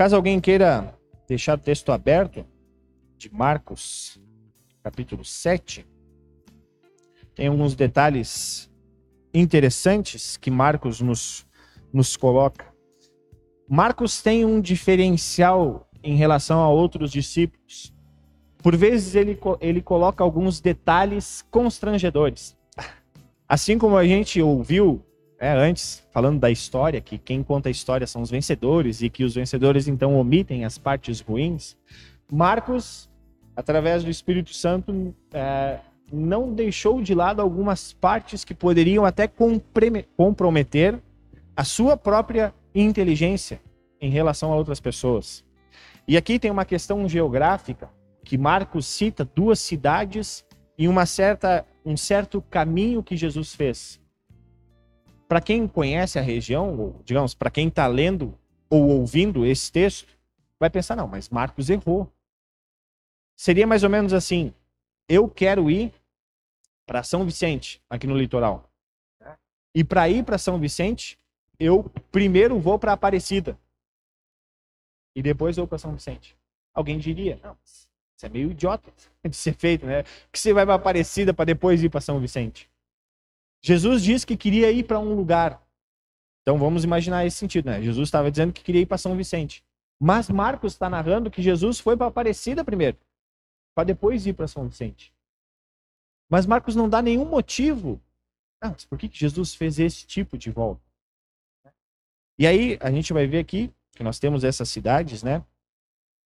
Caso alguém queira deixar o texto aberto, de Marcos, capítulo 7, tem alguns detalhes interessantes que Marcos nos, nos coloca. Marcos tem um diferencial em relação a outros discípulos. Por vezes ele, ele coloca alguns detalhes constrangedores. Assim como a gente ouviu é, antes, falando da história, que quem conta a história são os vencedores e que os vencedores então omitem as partes ruins, Marcos, através do Espírito Santo, é, não deixou de lado algumas partes que poderiam até comprometer a sua própria inteligência em relação a outras pessoas. E aqui tem uma questão geográfica que Marcos cita duas cidades e uma certa, um certo caminho que Jesus fez para quem conhece a região, ou, digamos, para quem está lendo ou ouvindo esse texto, vai pensar: não, mas Marcos errou. Seria mais ou menos assim: eu quero ir para São Vicente, aqui no litoral. E para ir para São Vicente, eu primeiro vou para Aparecida. E depois vou para São Vicente. Alguém diria: não, isso é meio idiota de ser feito, né? Que você vai para Aparecida para depois ir para São Vicente. Jesus disse que queria ir para um lugar. Então vamos imaginar esse sentido, né? Jesus estava dizendo que queria ir para São Vicente. Mas Marcos está narrando que Jesus foi para Aparecida primeiro, para depois ir para São Vicente. Mas Marcos não dá nenhum motivo. Ah, mas por que Jesus fez esse tipo de volta? E aí a gente vai ver aqui que nós temos essas cidades, né?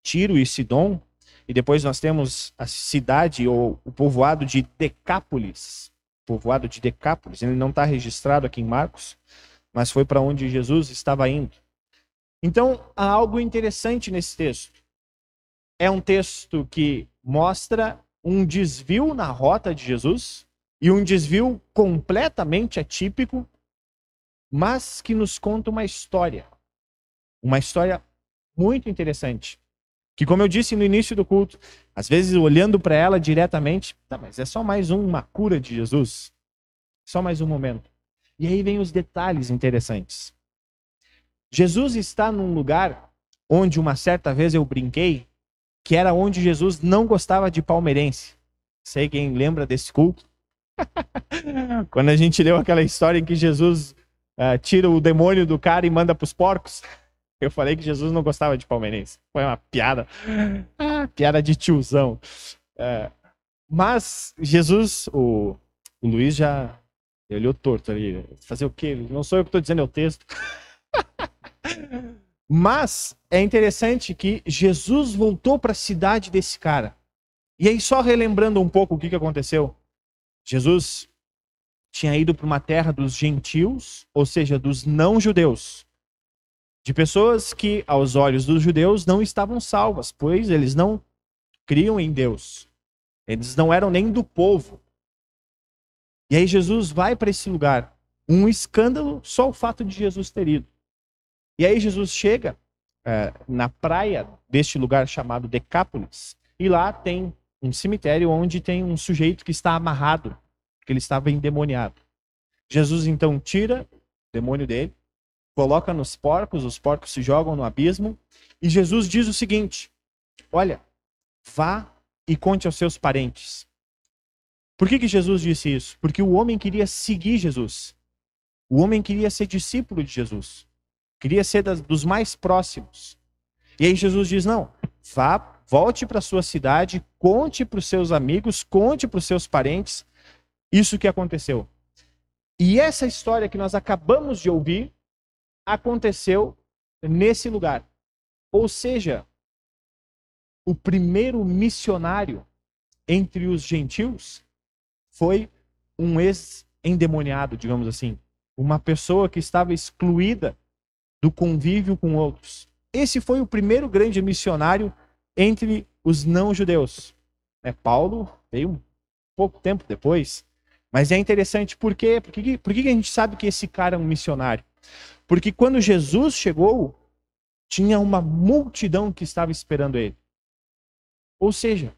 Tiro e Sidom, e depois nós temos a cidade ou o povoado de Decápolis povoado de Decápolis. Ele não está registrado aqui em Marcos, mas foi para onde Jesus estava indo. Então, há algo interessante nesse texto. É um texto que mostra um desvio na rota de Jesus e um desvio completamente atípico, mas que nos conta uma história. Uma história muito interessante. Que, como eu disse no início do culto, às vezes olhando para ela diretamente, tá, mas é só mais uma cura de Jesus. Só mais um momento. E aí vem os detalhes interessantes. Jesus está num lugar onde uma certa vez eu brinquei que era onde Jesus não gostava de palmeirense. Sei quem lembra desse culto. Quando a gente leu aquela história em que Jesus uh, tira o demônio do cara e manda para os porcos. Eu falei que Jesus não gostava de palmeirense. Foi uma piada. Ah, piada de tiozão. É, mas Jesus, o, o Luiz já olhou torto ali. Fazer o quê? Não sou eu que estou dizendo, é o texto. mas é interessante que Jesus voltou para a cidade desse cara. E aí, só relembrando um pouco o que, que aconteceu. Jesus tinha ido para uma terra dos gentios, ou seja, dos não-judeus de pessoas que, aos olhos dos judeus, não estavam salvas, pois eles não criam em Deus. Eles não eram nem do povo. E aí Jesus vai para esse lugar. Um escândalo só o fato de Jesus ter ido. E aí Jesus chega é, na praia deste lugar chamado Decápolis. E lá tem um cemitério onde tem um sujeito que está amarrado, que ele estava endemoniado. Jesus então tira o demônio dele, coloca nos porcos, os porcos se jogam no abismo. E Jesus diz o seguinte: Olha, vá e conte aos seus parentes. Por que, que Jesus disse isso? Porque o homem queria seguir Jesus. O homem queria ser discípulo de Jesus. Queria ser das, dos mais próximos. E aí Jesus diz: Não, vá, volte para sua cidade, conte para os seus amigos, conte para os seus parentes isso que aconteceu. E essa história que nós acabamos de ouvir aconteceu nesse lugar. Ou seja, o primeiro missionário entre os gentios foi um ex-endemoniado, digamos assim. Uma pessoa que estava excluída do convívio com outros. Esse foi o primeiro grande missionário entre os não-judeus. É, Paulo veio pouco tempo depois, mas é interessante por quê? Por que, por que a gente sabe que esse cara é um missionário? Porque quando Jesus chegou, tinha uma multidão que estava esperando ele. Ou seja,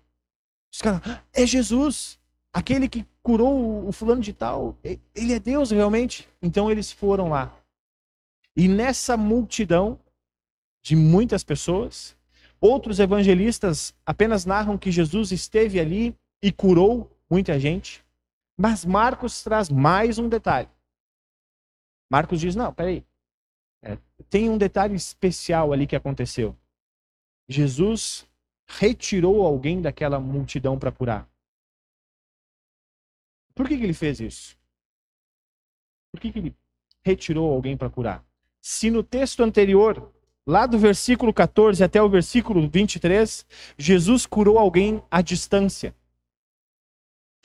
os caras, ah, é Jesus, aquele que curou o fulano de tal, ele é Deus realmente. Então eles foram lá. E nessa multidão, de muitas pessoas. Outros evangelistas apenas narram que Jesus esteve ali e curou muita gente. Mas Marcos traz mais um detalhe. Marcos diz: não, peraí. É, tem um detalhe especial ali que aconteceu. Jesus retirou alguém daquela multidão para curar. Por que, que ele fez isso? Por que, que ele retirou alguém para curar? Se no texto anterior, lá do versículo 14 até o versículo 23, Jesus curou alguém à distância.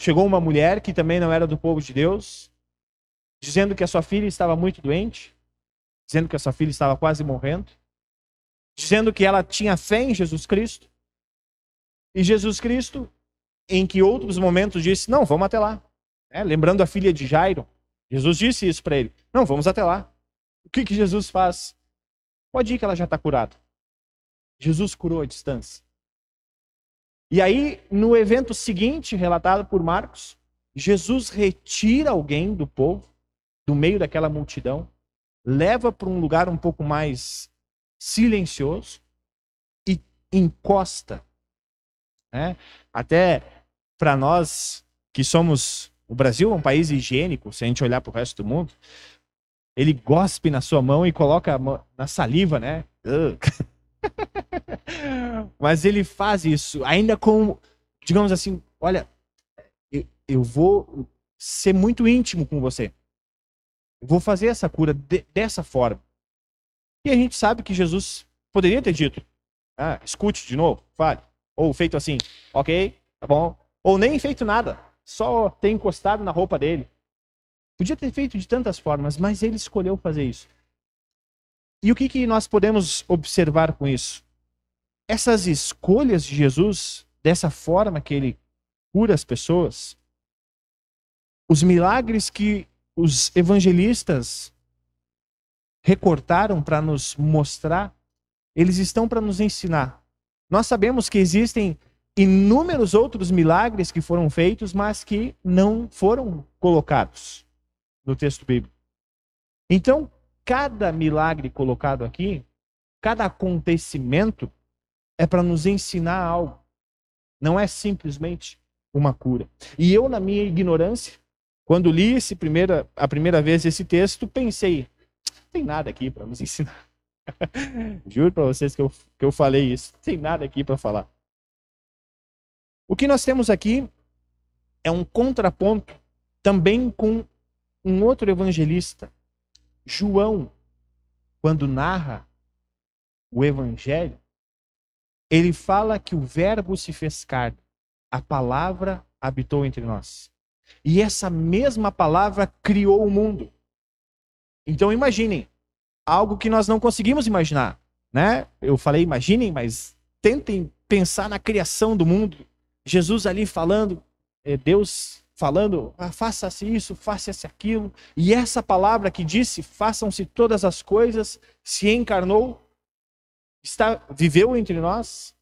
Chegou uma mulher que também não era do povo de Deus, dizendo que a sua filha estava muito doente, dizendo que a sua filha estava quase morrendo, dizendo que ela tinha fé em Jesus Cristo. E Jesus Cristo, em que outros momentos disse: Não, vamos até lá. É, lembrando a filha de Jairo, Jesus disse isso para ele: Não, vamos até lá. O que, que Jesus faz? Pode ir que ela já está curada. Jesus curou a distância. E aí, no evento seguinte, relatado por Marcos, Jesus retira alguém do povo, do meio daquela multidão, leva para um lugar um pouco mais silencioso e encosta. Né? Até para nós que somos. O Brasil é um país higiênico, se a gente olhar para o resto do mundo. Ele gospe na sua mão e coloca na saliva, né? Mas ele faz isso, ainda com, digamos assim, olha, eu, eu vou ser muito íntimo com você. Vou fazer essa cura de, dessa forma. E a gente sabe que Jesus poderia ter dito, ah, escute de novo, fale. Ou feito assim, ok, tá bom. Ou nem feito nada, só ter encostado na roupa dele. Podia ter feito de tantas formas, mas ele escolheu fazer isso. E o que, que nós podemos observar com isso? Essas escolhas de Jesus, dessa forma que ele cura as pessoas, os milagres que os evangelistas recortaram para nos mostrar, eles estão para nos ensinar. Nós sabemos que existem inúmeros outros milagres que foram feitos, mas que não foram colocados no texto bíblico. Então, cada milagre colocado aqui, cada acontecimento, é para nos ensinar algo. Não é simplesmente uma cura. E eu, na minha ignorância, quando li esse primeira, a primeira vez esse texto, pensei: não tem nada aqui para nos ensinar. Juro para vocês que eu, que eu falei isso. Não tem nada aqui para falar. O que nós temos aqui é um contraponto também com um outro evangelista, João, quando narra o evangelho, ele fala que o Verbo se fez carne, a palavra habitou entre nós. E essa mesma palavra criou o mundo. Então imaginem, algo que nós não conseguimos imaginar, né? Eu falei imaginem, mas tentem pensar na criação do mundo. Jesus ali falando, é, Deus falando, ah, faça-se isso, faça-se aquilo. E essa palavra que disse, façam-se todas as coisas, se encarnou, está viveu entre nós.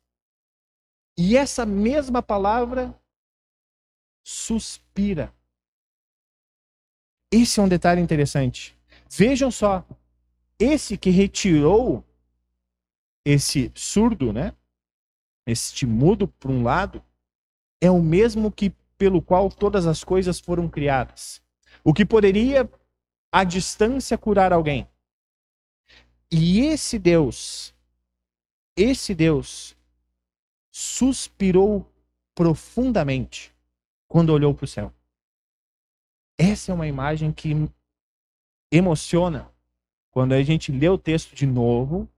E essa mesma palavra suspira. Esse é um detalhe interessante. Vejam só, esse que retirou esse surdo, né? Este mudo por um lado, é o mesmo que pelo qual todas as coisas foram criadas. O que poderia à distância curar alguém. E esse Deus, esse Deus suspirou profundamente quando olhou para o céu. Essa é uma imagem que emociona quando a gente lê o texto de novo,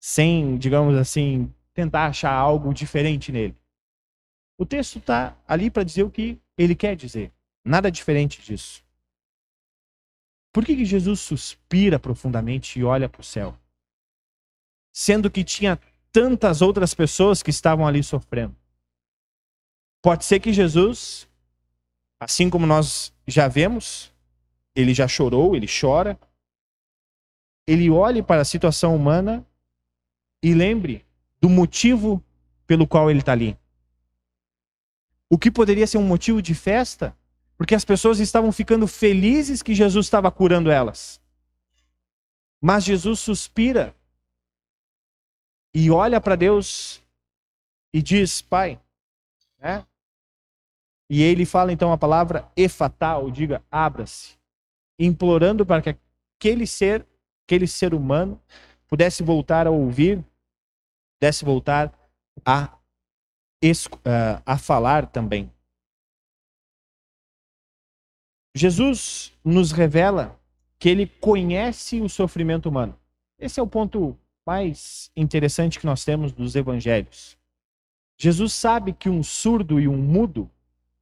sem, digamos assim, tentar achar algo diferente nele. O texto está ali para dizer o que ele quer dizer. Nada diferente disso. Por que, que Jesus suspira profundamente e olha para o céu? Sendo que tinha tantas outras pessoas que estavam ali sofrendo. Pode ser que Jesus, assim como nós já vemos, ele já chorou, ele chora. Ele olhe para a situação humana e lembre do motivo pelo qual ele está ali. O que poderia ser um motivo de festa, porque as pessoas estavam ficando felizes que Jesus estava curando elas. Mas Jesus suspira e olha para Deus e diz: Pai, né? E ele fala então a palavra efatá, ou diga, abra-se, implorando para que aquele ser, aquele ser humano pudesse voltar a ouvir, pudesse voltar a, a falar também. Jesus nos revela que ele conhece o sofrimento humano. Esse é o ponto mais interessante que nós temos dos evangelhos. Jesus sabe que um surdo e um mudo,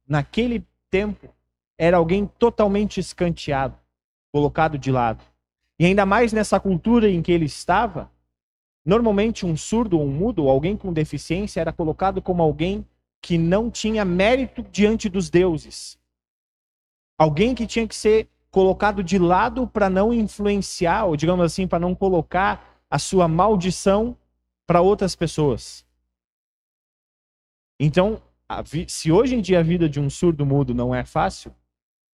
naquele tempo, era alguém totalmente escanteado, colocado de lado. E ainda mais nessa cultura em que ele estava, normalmente um surdo ou um mudo, alguém com deficiência, era colocado como alguém que não tinha mérito diante dos deuses. Alguém que tinha que ser colocado de lado para não influenciar, ou digamos assim, para não colocar a sua maldição para outras pessoas. Então, se hoje em dia a vida de um surdo mudo não é fácil,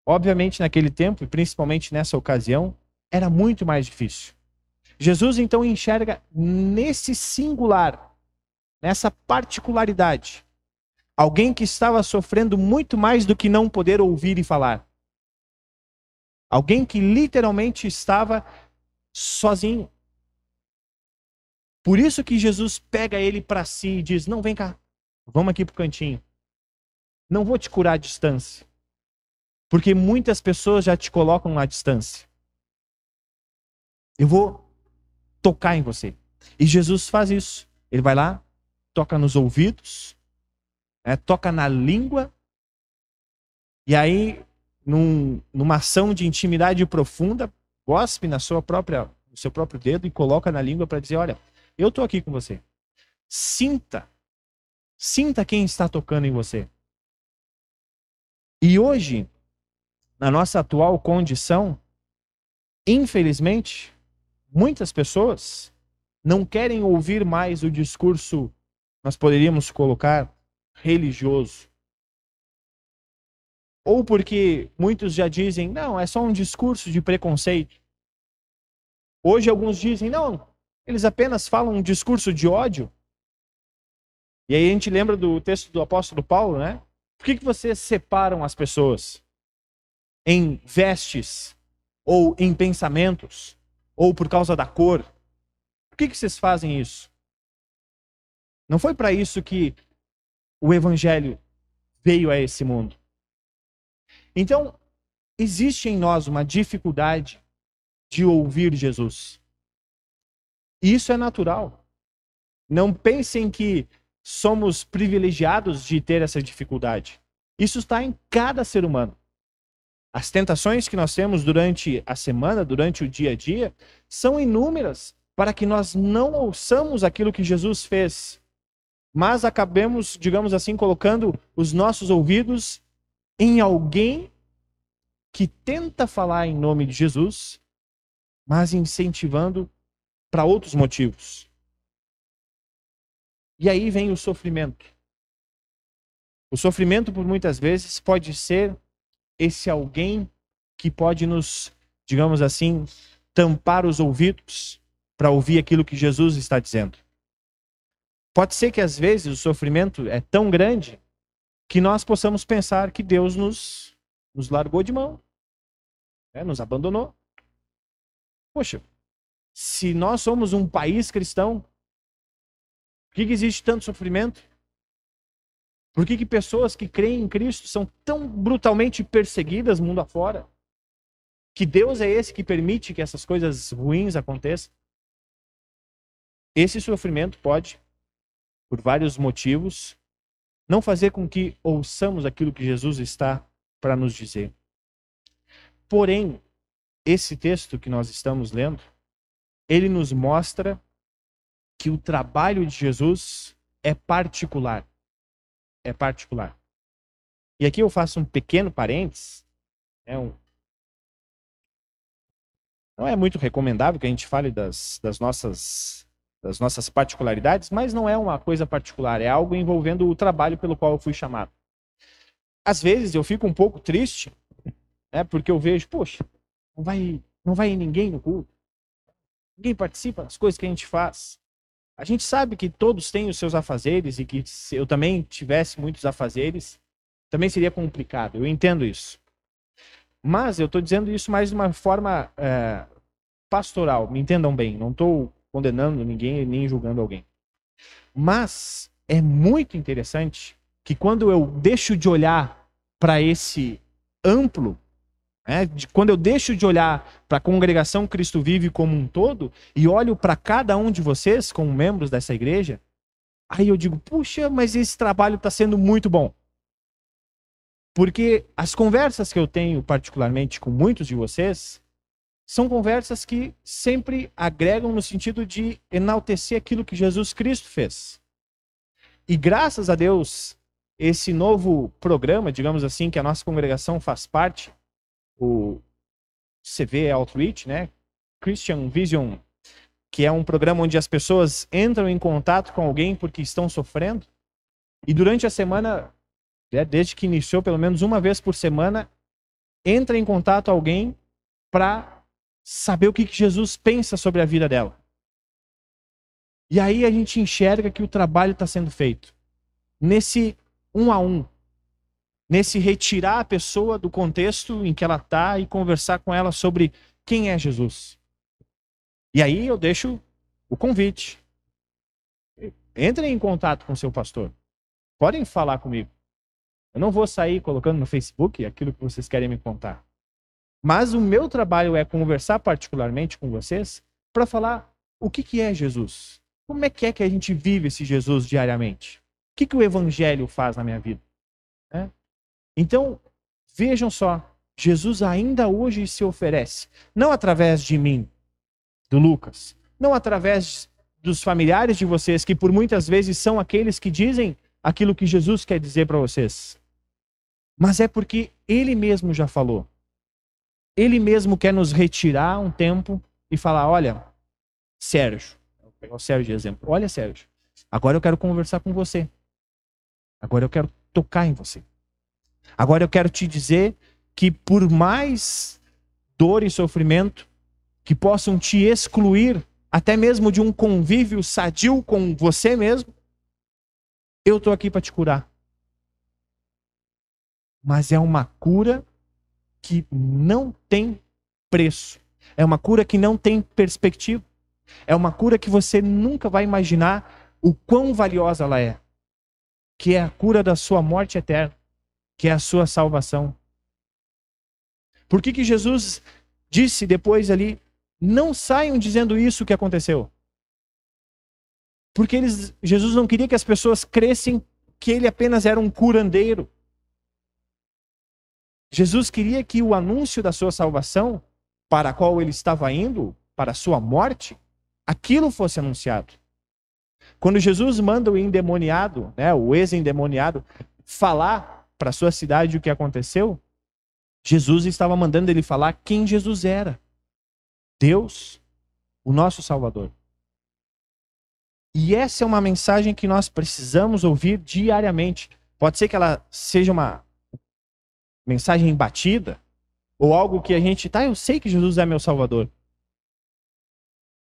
obviamente naquele tempo, e principalmente nessa ocasião, era muito mais difícil. Jesus então enxerga nesse singular, nessa particularidade, alguém que estava sofrendo muito mais do que não poder ouvir e falar. Alguém que literalmente estava sozinho. Por isso que Jesus pega ele para si e diz: Não, vem cá, Vamos aqui pro cantinho. Não vou te curar à distância. Porque muitas pessoas já te colocam à distância. Eu vou tocar em você. E Jesus faz isso. Ele vai lá, toca nos ouvidos, é, toca na língua, e aí, num, numa ação de intimidade profunda, gospe na sua própria, no seu próprio dedo e coloca na língua para dizer: Olha, eu estou aqui com você. Sinta Sinta quem está tocando em você. E hoje, na nossa atual condição, infelizmente, muitas pessoas não querem ouvir mais o discurso, nós poderíamos colocar, religioso. Ou porque muitos já dizem, não, é só um discurso de preconceito. Hoje alguns dizem, não, eles apenas falam um discurso de ódio. E aí a gente lembra do texto do apóstolo Paulo, né? Por que, que vocês separam as pessoas? Em vestes, ou em pensamentos, ou por causa da cor? Por que, que vocês fazem isso? Não foi para isso que o evangelho veio a esse mundo. Então, existe em nós uma dificuldade de ouvir Jesus. Isso é natural. Não pensem que somos privilegiados de ter essa dificuldade. Isso está em cada ser humano. As tentações que nós temos durante a semana, durante o dia a dia, são inúmeras para que nós não ouçamos aquilo que Jesus fez, mas acabemos, digamos assim, colocando os nossos ouvidos em alguém que tenta falar em nome de Jesus, mas incentivando para outros motivos. E aí vem o sofrimento. O sofrimento, por muitas vezes, pode ser esse alguém que pode nos, digamos assim, tampar os ouvidos para ouvir aquilo que Jesus está dizendo. Pode ser que às vezes o sofrimento é tão grande que nós possamos pensar que Deus nos, nos largou de mão, né? nos abandonou. Poxa, se nós somos um país cristão, por que, que existe tanto sofrimento? Por que, que pessoas que creem em Cristo são tão brutalmente perseguidas mundo afora? Que Deus é esse que permite que essas coisas ruins aconteçam? Esse sofrimento pode, por vários motivos, não fazer com que ouçamos aquilo que Jesus está para nos dizer. Porém, esse texto que nós estamos lendo, ele nos mostra que o trabalho de Jesus é particular. É particular. E aqui eu faço um pequeno parênteses. É um... Não é muito recomendável que a gente fale das, das, nossas, das nossas particularidades, mas não é uma coisa particular, é algo envolvendo o trabalho pelo qual eu fui chamado. Às vezes eu fico um pouco triste, né, porque eu vejo, poxa, não vai, não vai ninguém no culto. Ninguém participa das coisas que a gente faz. A gente sabe que todos têm os seus afazeres e que se eu também tivesse muitos afazeres, também seria complicado. Eu entendo isso. Mas eu estou dizendo isso mais de uma forma é, pastoral. Me entendam bem. Não estou condenando ninguém nem julgando alguém. Mas é muito interessante que quando eu deixo de olhar para esse amplo, né, de, quando eu deixo de olhar para a congregação Cristo Vive como um todo e olho para cada um de vocês como membros dessa igreja, aí eu digo, puxa, mas esse trabalho está sendo muito bom. Porque as conversas que eu tenho, particularmente com muitos de vocês, são conversas que sempre agregam no sentido de enaltecer aquilo que Jesus Cristo fez. E graças a Deus, esse novo programa, digamos assim, que a nossa congregação faz parte, o CV Outreach, né? Christian Vision, que é um programa onde as pessoas entram em contato com alguém porque estão sofrendo. E durante a semana, né, desde que iniciou, pelo menos uma vez por semana, entra em contato alguém para saber o que Jesus pensa sobre a vida dela. E aí a gente enxerga que o trabalho está sendo feito. Nesse um a um. Nesse retirar a pessoa do contexto em que ela está e conversar com ela sobre quem é Jesus. E aí eu deixo o convite. Entrem em contato com seu pastor. Podem falar comigo. Eu não vou sair colocando no Facebook aquilo que vocês querem me contar. Mas o meu trabalho é conversar particularmente com vocês para falar o que, que é Jesus. Como é que é que a gente vive esse Jesus diariamente? O que, que o Evangelho faz na minha vida? É? Então, vejam só, Jesus ainda hoje se oferece, não através de mim, do Lucas, não através dos familiares de vocês, que por muitas vezes são aqueles que dizem aquilo que Jesus quer dizer para vocês, mas é porque ele mesmo já falou. Ele mesmo quer nos retirar um tempo e falar: olha, Sérgio, vou pegar o Sérgio de exemplo. Olha, Sérgio, agora eu quero conversar com você. Agora eu quero tocar em você. Agora eu quero te dizer que por mais dor e sofrimento que possam te excluir, até mesmo de um convívio sadio com você mesmo, eu estou aqui para te curar. Mas é uma cura que não tem preço. É uma cura que não tem perspectiva. É uma cura que você nunca vai imaginar o quão valiosa ela é. Que é a cura da sua morte eterna, que é a sua salvação. Por que, que Jesus disse depois ali: não saiam dizendo isso que aconteceu? Porque eles, Jesus não queria que as pessoas crescem que ele apenas era um curandeiro. Jesus queria que o anúncio da sua salvação, para a qual ele estava indo, para a sua morte, aquilo fosse anunciado. Quando Jesus manda o endemoniado, né, o ex-endemoniado, falar para sua cidade o que aconteceu, Jesus estava mandando ele falar quem Jesus era. Deus, o nosso Salvador. E essa é uma mensagem que nós precisamos ouvir diariamente. Pode ser que ela seja uma mensagem batida, ou algo que a gente, tá, eu sei que Jesus é meu Salvador.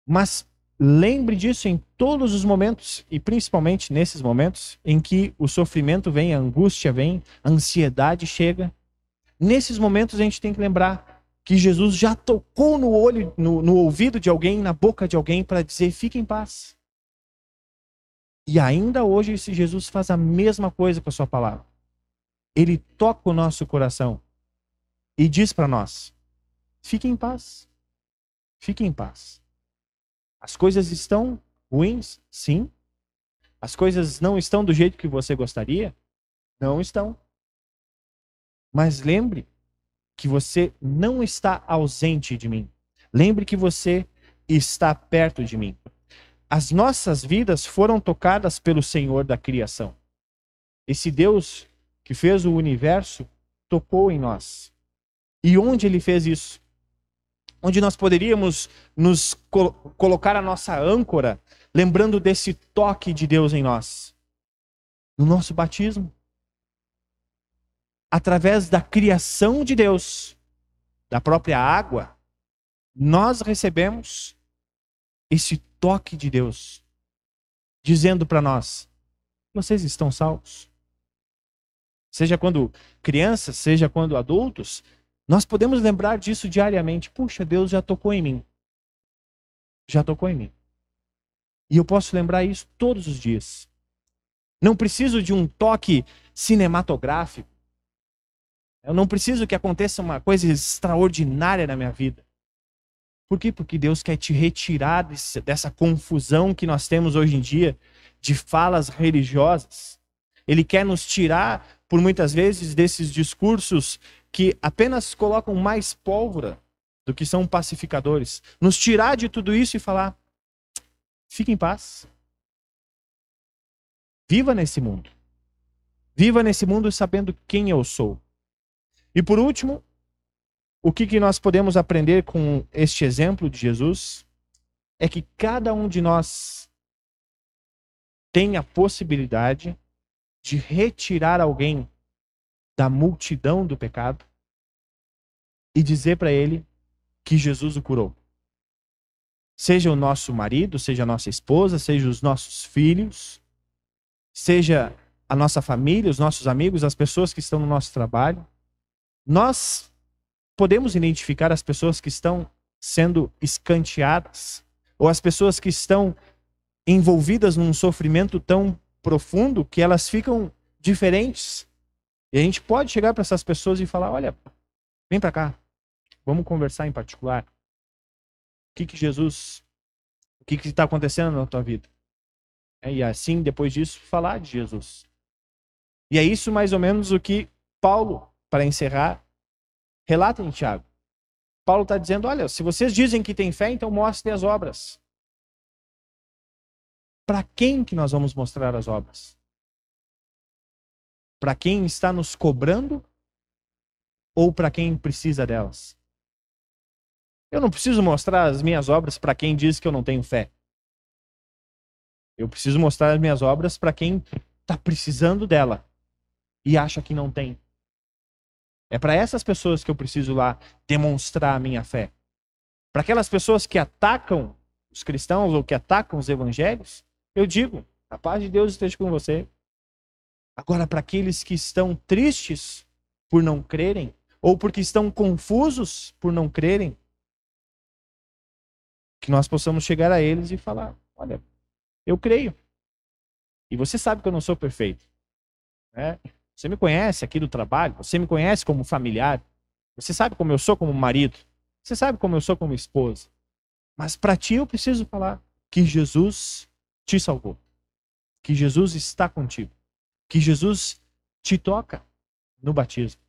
Mas lembre disso em todos os momentos, e principalmente nesses momentos em que o sofrimento vem, a angústia vem, a ansiedade chega. Nesses momentos a gente tem que lembrar que Jesus já tocou no olho, no, no ouvido de alguém, na boca de alguém, para dizer: fique em paz. E ainda hoje esse Jesus faz a mesma coisa com a sua palavra ele toca o nosso coração e diz para nós: fique em paz. Fique em paz. As coisas estão ruins? Sim. As coisas não estão do jeito que você gostaria? Não estão. Mas lembre que você não está ausente de mim. Lembre que você está perto de mim. As nossas vidas foram tocadas pelo Senhor da criação. Esse Deus que fez o universo, tocou em nós. E onde ele fez isso? Onde nós poderíamos nos col colocar a nossa âncora, lembrando desse toque de Deus em nós? No nosso batismo. Através da criação de Deus, da própria água, nós recebemos esse toque de Deus. dizendo para nós: vocês estão salvos. Seja quando crianças, seja quando adultos, nós podemos lembrar disso diariamente. Puxa, Deus já tocou em mim. Já tocou em mim. E eu posso lembrar isso todos os dias. Não preciso de um toque cinematográfico. Eu não preciso que aconteça uma coisa extraordinária na minha vida. Por quê? Porque Deus quer te retirar desse, dessa confusão que nós temos hoje em dia de falas religiosas. Ele quer nos tirar, por muitas vezes, desses discursos que apenas colocam mais pólvora do que são pacificadores. Nos tirar de tudo isso e falar: fique em paz. Viva nesse mundo. Viva nesse mundo sabendo quem eu sou. E por último, o que, que nós podemos aprender com este exemplo de Jesus é que cada um de nós tem a possibilidade de retirar alguém da multidão do pecado e dizer para ele que Jesus o curou. Seja o nosso marido, seja a nossa esposa, seja os nossos filhos, seja a nossa família, os nossos amigos, as pessoas que estão no nosso trabalho. Nós podemos identificar as pessoas que estão sendo escanteadas ou as pessoas que estão envolvidas num sofrimento tão profundo que elas ficam diferentes. E a gente pode chegar para essas pessoas e falar: olha, vem para cá, vamos conversar em particular. O que, que Jesus, o que está acontecendo na tua vida? É, e assim, depois disso, falar de Jesus. E é isso mais ou menos o que Paulo, para encerrar, relata em Tiago. Paulo está dizendo: olha, se vocês dizem que tem fé, então mostrem as obras. Para quem que nós vamos mostrar as obras? Para quem está nos cobrando ou para quem precisa delas? Eu não preciso mostrar as minhas obras para quem diz que eu não tenho fé. Eu preciso mostrar as minhas obras para quem está precisando dela e acha que não tem. É para essas pessoas que eu preciso lá demonstrar a minha fé. Para aquelas pessoas que atacam os cristãos ou que atacam os evangelhos, eu digo: a paz de Deus esteja com você. Agora, para aqueles que estão tristes por não crerem, ou porque estão confusos por não crerem, que nós possamos chegar a eles e falar: olha, eu creio. E você sabe que eu não sou perfeito. Né? Você me conhece aqui do trabalho, você me conhece como familiar, você sabe como eu sou como marido, você sabe como eu sou como esposa. Mas para ti eu preciso falar que Jesus te salvou, que Jesus está contigo, que Jesus te toca no batismo.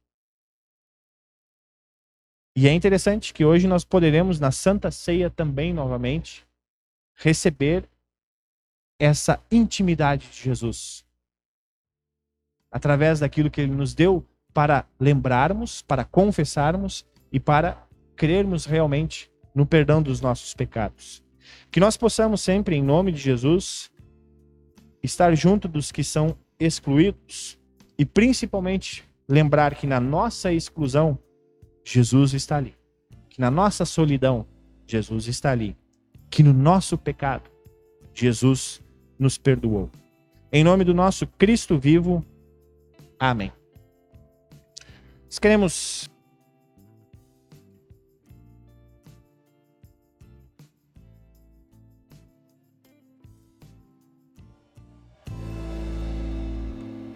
E é interessante que hoje nós poderemos, na Santa Ceia também, novamente, receber essa intimidade de Jesus através daquilo que ele nos deu para lembrarmos, para confessarmos e para crermos realmente no perdão dos nossos pecados. Que nós possamos sempre, em nome de Jesus, estar junto dos que são excluídos e principalmente lembrar que na nossa exclusão, Jesus está ali. Que na nossa solidão, Jesus está ali. Que no nosso pecado, Jesus nos perdoou. Em nome do nosso Cristo vivo, Amém. Nós queremos